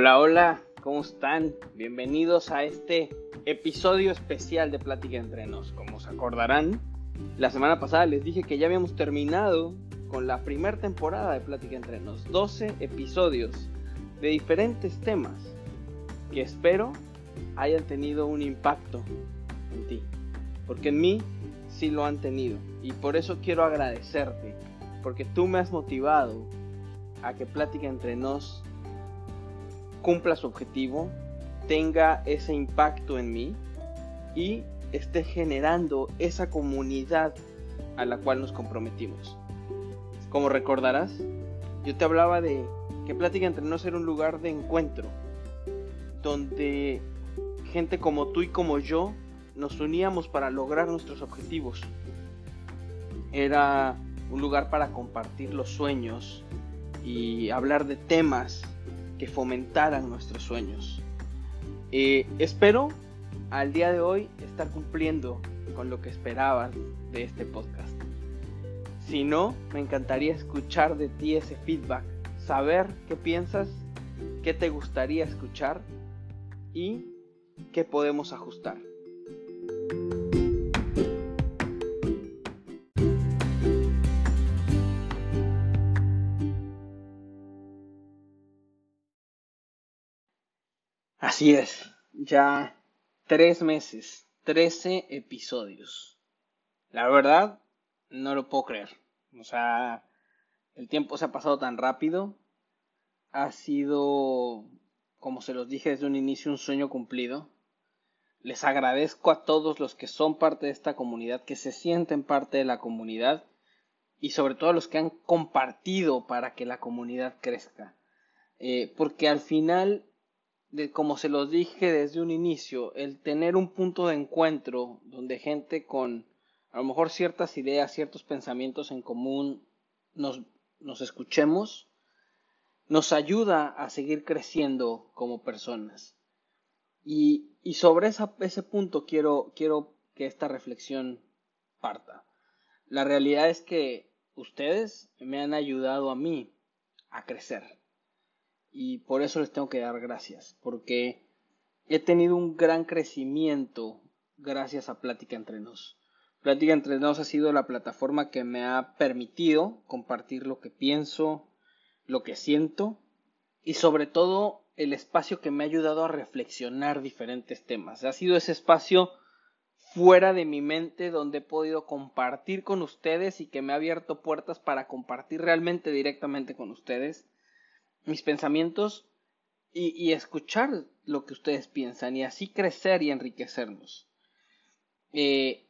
Hola, hola, ¿cómo están? Bienvenidos a este episodio especial de Plática entre nos. Como se acordarán, la semana pasada les dije que ya habíamos terminado con la primera temporada de Plática entre nos. 12 episodios de diferentes temas que espero hayan tenido un impacto en ti. Porque en mí sí lo han tenido. Y por eso quiero agradecerte. Porque tú me has motivado a que Plática entre nos cumpla su objetivo, tenga ese impacto en mí y esté generando esa comunidad a la cual nos comprometimos. Como recordarás, yo te hablaba de que Plática entre nos era un lugar de encuentro, donde gente como tú y como yo nos uníamos para lograr nuestros objetivos. Era un lugar para compartir los sueños y hablar de temas que fomentaran nuestros sueños. Eh, espero al día de hoy estar cumpliendo con lo que esperaban de este podcast. Si no, me encantaría escuchar de ti ese feedback, saber qué piensas, qué te gustaría escuchar y qué podemos ajustar. Así es, ya tres meses, trece episodios. La verdad, no lo puedo creer. O sea, el tiempo se ha pasado tan rápido. Ha sido, como se los dije desde un inicio, un sueño cumplido. Les agradezco a todos los que son parte de esta comunidad, que se sienten parte de la comunidad y sobre todo a los que han compartido para que la comunidad crezca. Eh, porque al final como se los dije desde un inicio, el tener un punto de encuentro donde gente con a lo mejor ciertas ideas, ciertos pensamientos en común nos, escuchemos, nos ayuda a seguir creciendo como personas. Y, sobre ese punto quiero, quiero que esta reflexión parta. La realidad es que ustedes me han ayudado a mí a crecer y por eso les tengo que dar gracias, porque he tenido un gran crecimiento gracias a Plática entre nos. Plática entre nos ha sido la plataforma que me ha permitido compartir lo que pienso, lo que siento y sobre todo el espacio que me ha ayudado a reflexionar diferentes temas. Ha sido ese espacio fuera de mi mente donde he podido compartir con ustedes y que me ha abierto puertas para compartir realmente directamente con ustedes mis pensamientos y, escuchar lo que ustedes piensan y así crecer y enriquecernos. Eh,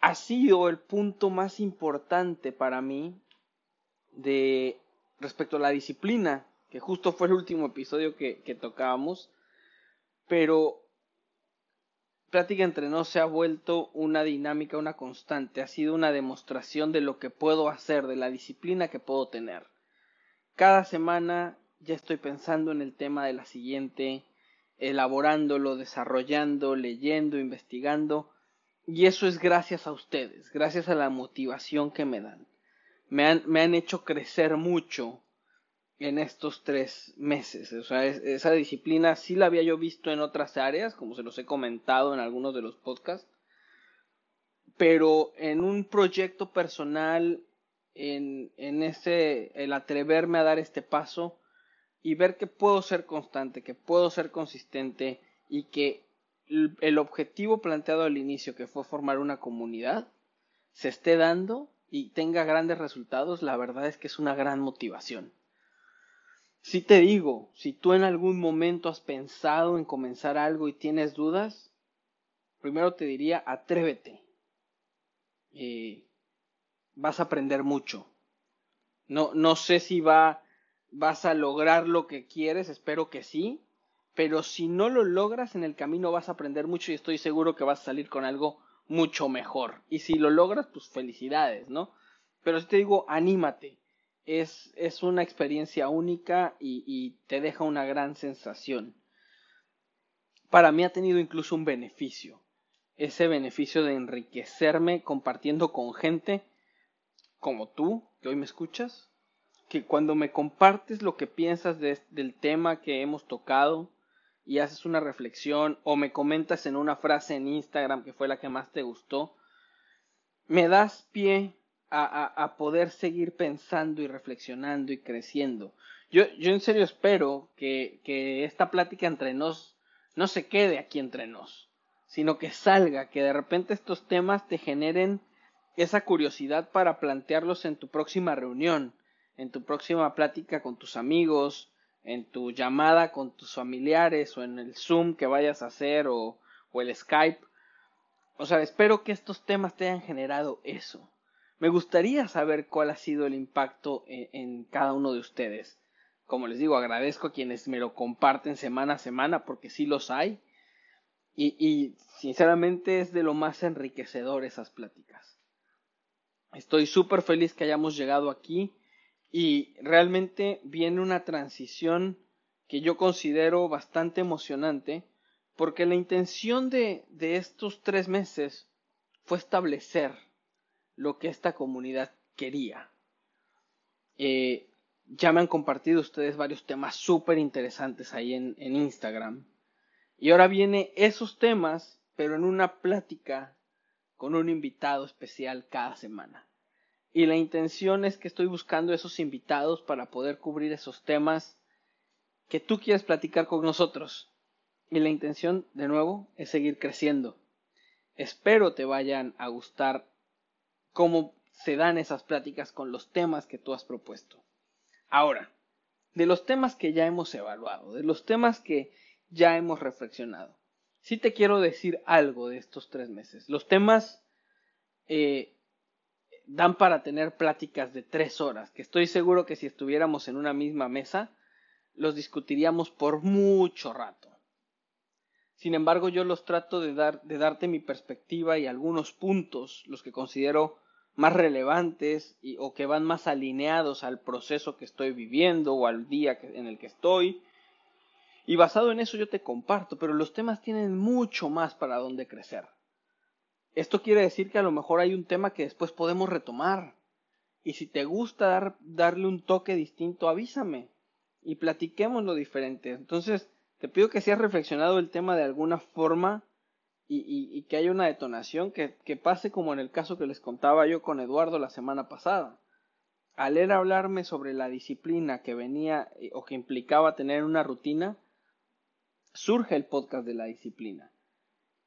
ha sido el punto más importante para mí de respecto a la disciplina, que justo fue el último episodio que, tocábamos, pero Plática entre nos se ha vuelto una dinámica, una constante, ha sido una demostración de lo que puedo hacer, de la disciplina que puedo tener. Cada semana ya estoy pensando en el tema de la siguiente, elaborándolo, desarrollando, leyendo, investigando. Y eso es gracias a ustedes, gracias a la motivación que me dan. Me han, me han hecho crecer mucho en estos tres meses. O sea, esa disciplina sí la había yo visto en otras áreas, como se los he comentado en algunos de los podcasts. Pero en un proyecto personal en, ese, el atreverme a dar este paso y ver que puedo ser constante, que puedo ser consistente y que el, objetivo planteado al inicio, que fue formar una comunidad, se esté dando y tenga grandes resultados, la verdad es que es una gran motivación. Si te digo, si tú en algún momento has pensado en comenzar algo y tienes dudas, primero te diría atrévete. Eh, vas a aprender mucho. No, no sé si va, vas a lograr lo que quieres, espero que sí, pero si no lo logras en el camino vas a aprender mucho y estoy seguro que vas a salir con algo mucho mejor. Y si lo logras, pues felicidades, ¿no? Pero si te digo, anímate. Es, es una experiencia única y, y te deja una gran sensación. Para mí ha tenido incluso un beneficio. Ese beneficio de enriquecerme compartiendo con gente como tú, que hoy me escuchas, que cuando me compartes lo que piensas del tema que hemos tocado y haces una reflexión o me comentas en una frase en Instagram que fue la que más te gustó, me das pie a, poder seguir pensando y reflexionando y creciendo. Yo, yo en serio espero que, que esta plática entre nos no se quede aquí entre nos, sino que salga, que de repente estos temas te generen esa curiosidad para plantearlos en tu próxima reunión, en tu próxima plática con tus amigos, en tu llamada con tus familiares o en el Zoom que vayas a hacer o, el Skype. O sea, espero que estos temas te hayan generado eso. Me gustaría saber cuál ha sido el impacto en, en, cada uno de ustedes. Como les digo, agradezco a quienes me lo comparten semana a semana porque sí los hay. Y sinceramente es de lo más enriquecedor esas pláticas. Estoy súper feliz que hayamos llegado aquí y realmente viene una transición que yo considero bastante emocionante porque la intención de, de estos tres meses fue establecer lo que esta comunidad quería. Eh, ya me han compartido ustedes varios temas súper interesantes ahí en, en Instagram. Y ahora viene esos temas, pero en una plática con un invitado especial cada semana. Y la intención es que estoy buscando esos invitados para poder cubrir esos temas que tú quieres platicar con nosotros. Y la intención, de nuevo, es seguir creciendo. Espero te vayan a gustar cómo se dan esas pláticas con los temas que tú has propuesto. Ahora, de los temas que ya hemos evaluado, de los temas que ya hemos reflexionado, sí te quiero decir algo de estos tres meses. Los temas eh, dan para tener pláticas de tres horas, que estoy seguro que si estuviéramos en una misma mesa, los discutiríamos por mucho rato. Sin embargo, yo los trato de, dar, de darte mi perspectiva y algunos puntos, los que considero más relevantes y, o que van más alineados al proceso que estoy viviendo o al día en el que estoy. Y basado en eso yo te comparto, pero los temas tienen mucho más para dónde crecer. Esto quiere decir que a lo mejor hay un tema que después podemos retomar. Y si te gusta dar, darle un toque distinto, avísame y platiquemos lo diferente. Entonces, te pido que si has reflexionado el tema de alguna forma y, que haya una detonación que, que, pase como en el caso que les contaba yo con Eduardo la semana pasada. Al él hablarme sobre la disciplina que venía eh, o que implicaba tener una rutina, surge el podcast de la disciplina.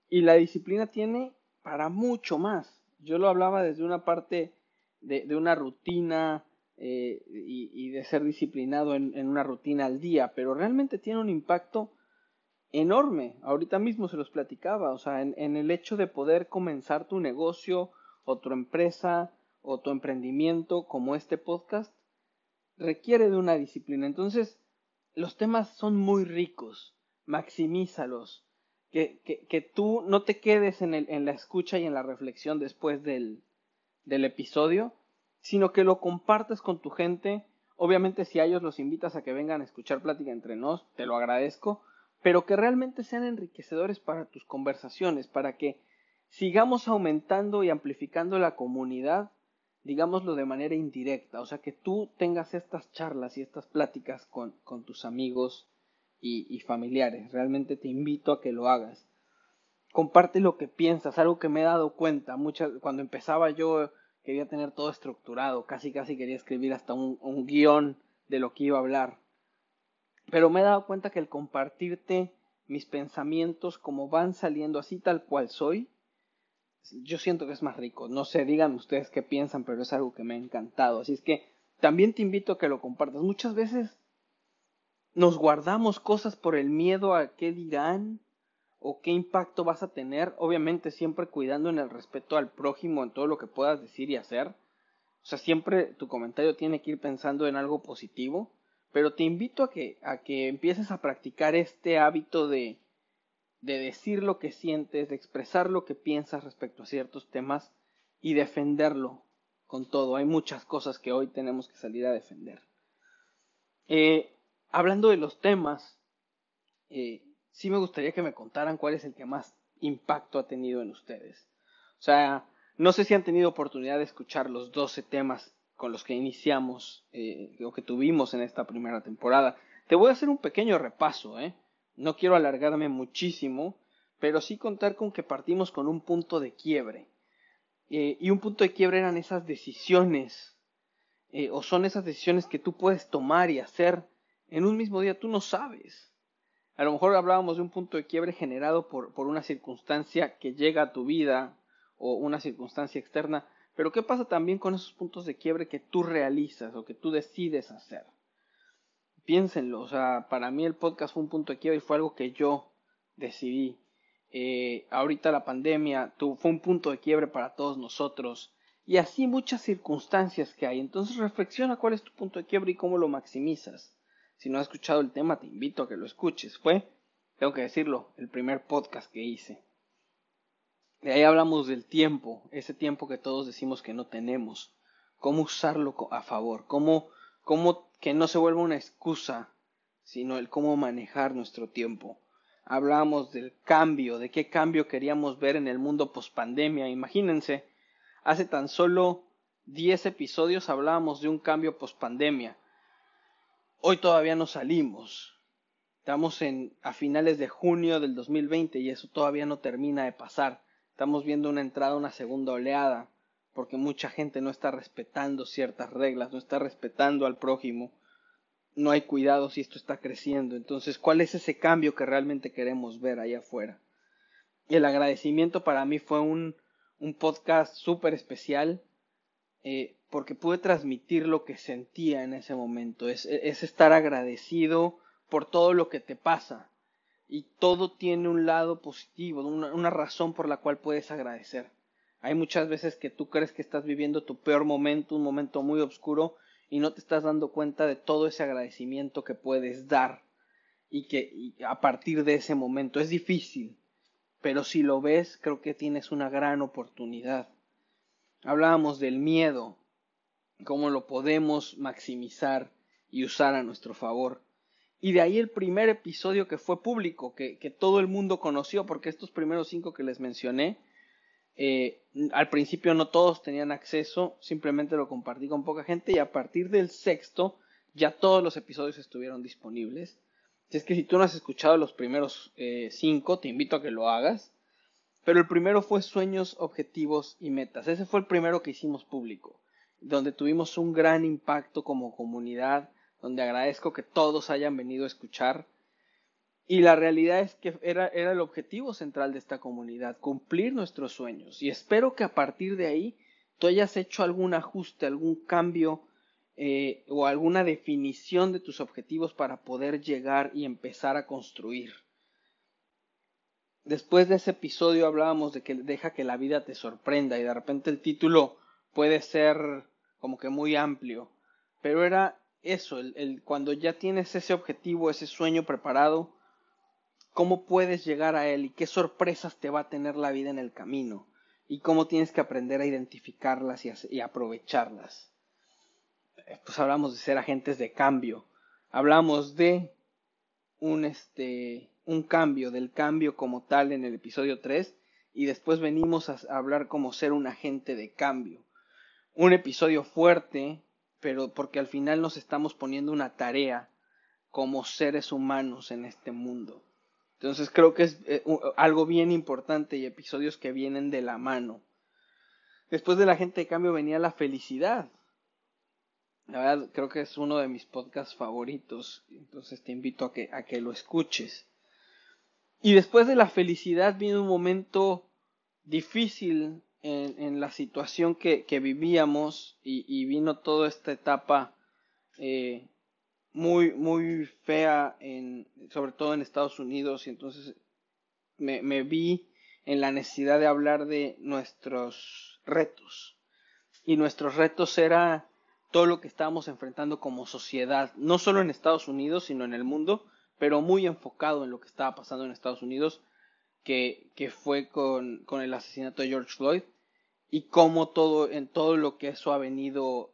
Y la disciplina tiene para mucho más. Yo lo hablaba desde una parte de, una rutina eh, y, de ser disciplinado en, en, una rutina al día, pero realmente tiene un impacto enorme. Ahorita mismo se los platicaba, o sea, en, en el hecho de poder comenzar tu negocio o tu empresa o tu emprendimiento como este podcast requiere de una disciplina. Entonces, los temas son muy ricos, maximízalos, que, que, tú no te quedes en, el, en la escucha y en la reflexión después del, del episodio, sino que lo compartas con tu gente. Obviamente si a ellos los invitas a que vengan a escuchar plática entre nos, te lo agradezco, pero que realmente sean enriquecedores para tus conversaciones, para que sigamos aumentando y amplificando la comunidad, digámoslo de manera indirecta, o sea, que tú tengas estas charlas y estas pláticas con, con tus amigos, y, familiares. Realmente te invito a que lo hagas. Comparte lo que piensas, algo que me he dado cuenta. Muchas, cuando empezaba yo quería tener todo estructurado, casi casi quería escribir hasta un, un guion de lo que iba a hablar. Pero me he dado cuenta que el compartirte mis pensamientos como van saliendo así tal cual soy, yo siento que es más rico. No sé, digan ustedes qué piensan, pero es algo que me ha encantado. Así es que también te invito a que lo compartas. Muchas veces nos guardamos cosas por el miedo a qué dirán o qué impacto vas a tener, obviamente siempre cuidando en el respeto al prójimo en todo lo que puedas decir y hacer. O sea, siempre tu comentario tiene que ir pensando en algo positivo, pero te invito a que a que empieces a practicar este hábito de de decir lo que sientes, de expresar lo que piensas respecto a ciertos temas y defenderlo con todo. Hay muchas cosas que hoy tenemos que salir a defender. Eh, hablando de los temas, eh, sí me gustaría que me contaran cuál es el que más impacto ha tenido en ustedes. O sea, no sé si han tenido oportunidad de escuchar los 12 temas con los que iniciamos eh, o que tuvimos en esta primera temporada. Te voy a hacer un pequeño repaso, ¿eh? No quiero alargarme muchísimo, pero sí contar con que partimos con un punto de quiebre. Eh, y un punto de quiebre eran esas decisiones, o son esas decisiones que tú puedes tomar y hacer en un mismo día, tú no sabes. A lo mejor hablábamos de un punto de quiebre generado por, por una circunstancia que llega a tu vida o una circunstancia externa, pero ¿qué pasa también con esos puntos de quiebre que tú realizas o que tú decides hacer? Piénsenlo, o sea, para mí el podcast fue un punto de quiebre y fue algo que yo decidí. Eh, ahorita la pandemia fue un punto de quiebre para todos nosotros y así muchas circunstancias que hay. Entonces reflexiona cuál es tu punto de quiebre y cómo lo maximizas. Si no has escuchado el tema, te invito a que lo escuches. Fue, tengo que decirlo, el primer podcast que hice. De ahí hablamos del tiempo, ese tiempo que todos decimos que no tenemos, cómo usarlo a favor, cómo, cómo que no se vuelva una excusa, sino el cómo manejar nuestro tiempo. Hablamos del cambio, de qué cambio queríamos ver en el mundo pospandemia. Imagínense, hace tan solo 10 episodios hablábamos de un cambio pospandemia. Hoy todavía no salimos. Estamos en, a finales de junio del 2020 y eso todavía no termina de pasar. Estamos viendo una entrada, una segunda oleada, porque mucha gente no está respetando ciertas reglas, no está respetando al prójimo, no hay cuidado si esto está creciendo. Entonces, ¿cuál es ese cambio que realmente queremos ver allá afuera? El agradecimiento para mí fue un, un podcast súper especial eh, porque pude transmitir lo que sentía en ese momento. Es, es estar agradecido por todo lo que te pasa y todo tiene un lado positivo, una, razón por la cual puedes agradecer. Hay muchas veces que tú crees que estás viviendo tu peor momento, un momento muy oscuro, y no te estás dando cuenta de todo ese agradecimiento que puedes dar y que a partir de ese momento es difícil, pero si lo ves creo que tienes una gran oportunidad. Hablábamos del miedo, cómo lo podemos maximizar y usar a nuestro favor. Y de ahí el primer episodio que fue público, que, todo el mundo conoció, porque estos primeros cinco que les mencioné, eh, al principio no todos tenían acceso, simplemente lo compartí con poca gente y a partir del sexto ya todos los episodios estuvieron disponibles. Si es que si tú no has escuchado los primeros eh, cinco, te invito a que lo hagas. Pero el primero fue sueños, objetivos y metas. Ese fue el primero que hicimos público, donde tuvimos un gran impacto como comunidad, donde agradezco que todos hayan venido a escuchar. Y la realidad es que era, el objetivo central de esta comunidad, cumplir nuestros sueños. Y espero que a partir de ahí tú hayas hecho algún ajuste, algún cambio eh, o alguna definición de tus objetivos para poder llegar y empezar a construir. Después de ese episodio hablábamos de que deja que la vida te sorprenda y de repente el título puede ser como que muy amplio, pero era eso, el, cuando ya tienes ese objetivo, ese sueño preparado, cómo puedes llegar a él y qué sorpresas te va a tener la vida en el camino y cómo tienes que aprender a identificarlas y, aprovecharlas. Eh, pues hablamos de ser agentes de cambio, hablamos de un, este, un cambio, del cambio como tal en el episodio 3 y después venimos a hablar como ser un agente de cambio. Un episodio fuerte, pero porque al final nos estamos poniendo una tarea como seres humanos en este mundo. Entonces creo que es eh, algo bien importante y episodios que vienen de la mano. Después de la gente de cambio venía la felicidad. La verdad creo que es uno de mis podcasts favoritos. Entonces te invito a que, a que lo escuches. Y después de la felicidad viene un momento difícil en, la situación que, vivíamos y, vino toda esta etapa eh, muy, muy fea, en, sobre todo en Estados Unidos, y entonces me, me vi en la necesidad de hablar de nuestros retos. Y nuestros retos era todo lo que estábamos enfrentando como sociedad, no solo en Estados Unidos, sino en el mundo, pero muy enfocado en lo que estaba pasando en Estados Unidos, que, que fue con, con, el asesinato de George Floyd y cómo todo, en todo lo que eso ha venido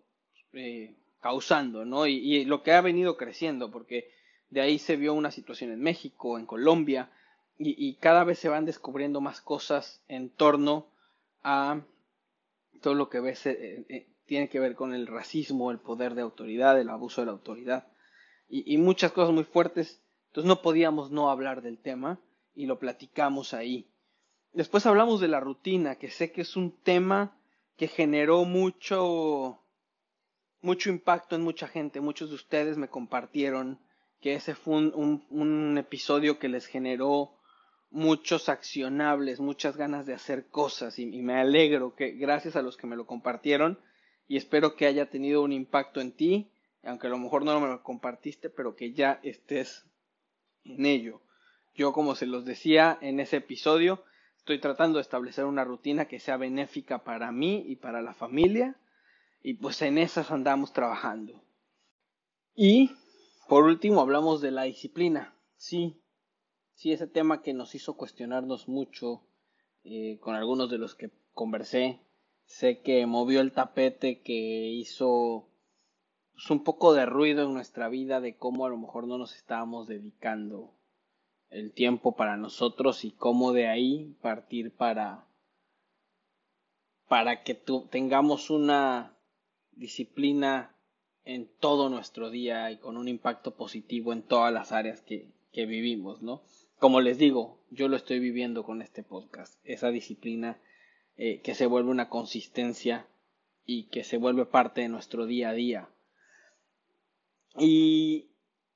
eh, causando, ¿no? Y, lo que ha venido creciendo, porque de ahí se vio una situación en México, en Colombia, y, cada vez se van descubriendo más cosas en torno a todo lo que ves, eh, eh, tiene que ver con el racismo, el poder de autoridad, el abuso de la autoridad y, y muchas cosas muy fuertes. Entonces no podíamos no hablar del tema y lo platicamos ahí. Después hablamos de la rutina, que sé que es un tema que generó mucho, mucho impacto en mucha gente. Muchos de ustedes me compartieron que ese fue un, un, episodio que les generó muchos accionables, muchas ganas de hacer cosas y, y, me alegro que gracias a los que me lo compartieron y espero que haya tenido un impacto en ti, aunque a lo mejor no me lo compartiste, pero que ya estés en ello. Yo, como se los decía en ese episodio, estoy tratando de establecer una rutina que sea benéfica para mí y para la familia, y pues en esas andamos trabajando. Y, por último, hablamos de la disciplina. Sí, sí, ese tema que nos hizo cuestionarnos mucho eh, con algunos de los que conversé. Sé que movió el tapete, que hizo un poco de ruido en nuestra vida de cómo a lo mejor no nos estábamos dedicando el tiempo para nosotros y cómo de ahí partir para para que tengamos una disciplina en todo nuestro día y con un impacto positivo en todas las áreas que, que vivimos, ¿no? Como les digo, yo lo estoy viviendo con este podcast, esa disciplina eh, que se vuelve una consistencia y que se vuelve parte de nuestro día a día. Y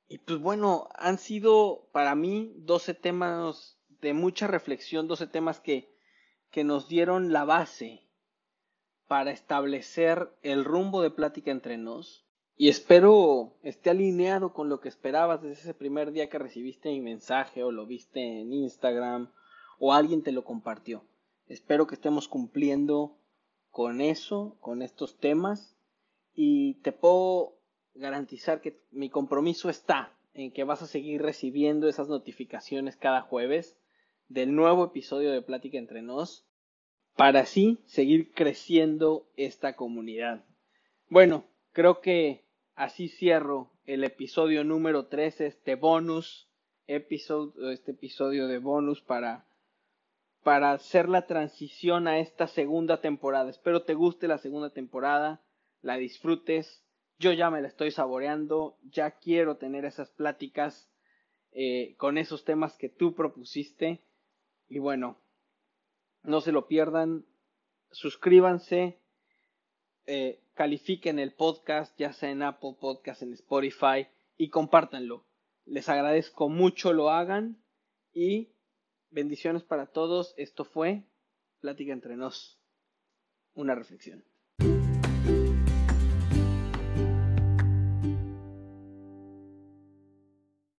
y pues bueno, han sido para mí 12 temas de mucha reflexión, 12 temas que, que nos dieron la base para establecer el rumbo de plática entre nos. Y espero esté alineado con lo que esperabas desde ese primer día que recibiste mi mensaje o lo viste en Instagram o alguien te lo compartió. Espero que estemos cumpliendo con eso, con estos temas. Y te puedo garantizar que mi compromiso está en que vas a seguir recibiendo esas notificaciones cada jueves del nuevo episodio de Plática entre nos para así seguir creciendo esta comunidad. Bueno, creo que así cierro el episodio número 13, este bonus episodio, este episodio de bonus para para hacer la transición a esta segunda temporada. Espero te guste la segunda temporada, la disfrutes yo ya me la estoy saboreando, ya quiero tener esas pláticas eh, con esos temas que tú propusiste. Y bueno, no se lo pierdan, suscríbanse, eh, califiquen el podcast, ya sea en Apple Podcast, en Spotify, y compártanlo. Les agradezco mucho lo hagan y bendiciones para todos. Esto fue Plática entre nos, una reflexión.